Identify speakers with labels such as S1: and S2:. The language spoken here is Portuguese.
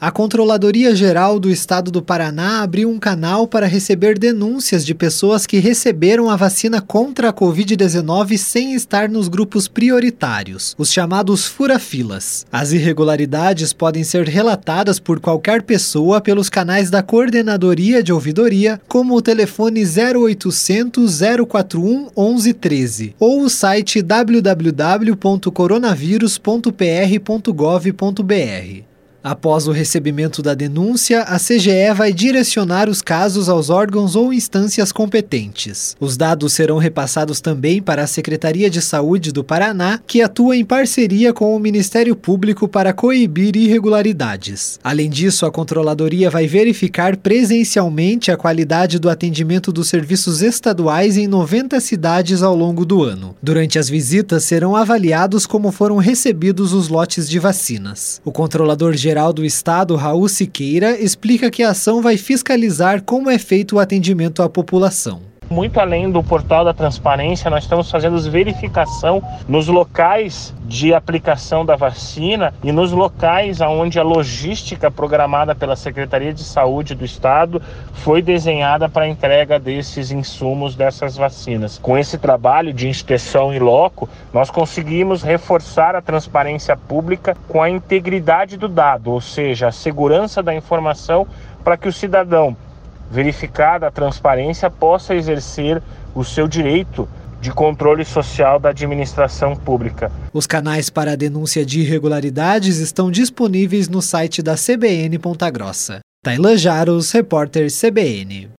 S1: A Controladoria Geral do Estado do Paraná abriu um canal para receber denúncias de pessoas que receberam a vacina contra a Covid-19 sem estar nos grupos prioritários, os chamados furafilas. As irregularidades podem ser relatadas por qualquer pessoa pelos canais da Coordenadoria de Ouvidoria, como o telefone 0800 041 1113 ou o site www.coronavírus.pr.gov.br. Após o recebimento da denúncia, a CGE vai direcionar os casos aos órgãos ou instâncias competentes. Os dados serão repassados também para a Secretaria de Saúde do Paraná, que atua em parceria com o Ministério Público para coibir irregularidades. Além disso, a controladoria vai verificar presencialmente a qualidade do atendimento dos serviços estaduais em 90 cidades ao longo do ano. Durante as visitas, serão avaliados como foram recebidos os lotes de vacinas. O controlador Geral do Estado, Raul Siqueira, explica que a ação vai fiscalizar como é feito o atendimento à população.
S2: Muito além do portal da transparência, nós estamos fazendo verificação nos locais de aplicação da vacina e nos locais onde a logística programada pela Secretaria de Saúde do Estado foi desenhada para a entrega desses insumos dessas vacinas. Com esse trabalho de inspeção em loco, nós conseguimos reforçar a transparência pública com a integridade do dado, ou seja, a segurança da informação para que o cidadão verificada a transparência, possa exercer o seu direito de controle social da administração pública.
S1: Os canais para a denúncia de irregularidades estão disponíveis no site da CBN Ponta Grossa. Tailan Jaros, repórter CBN.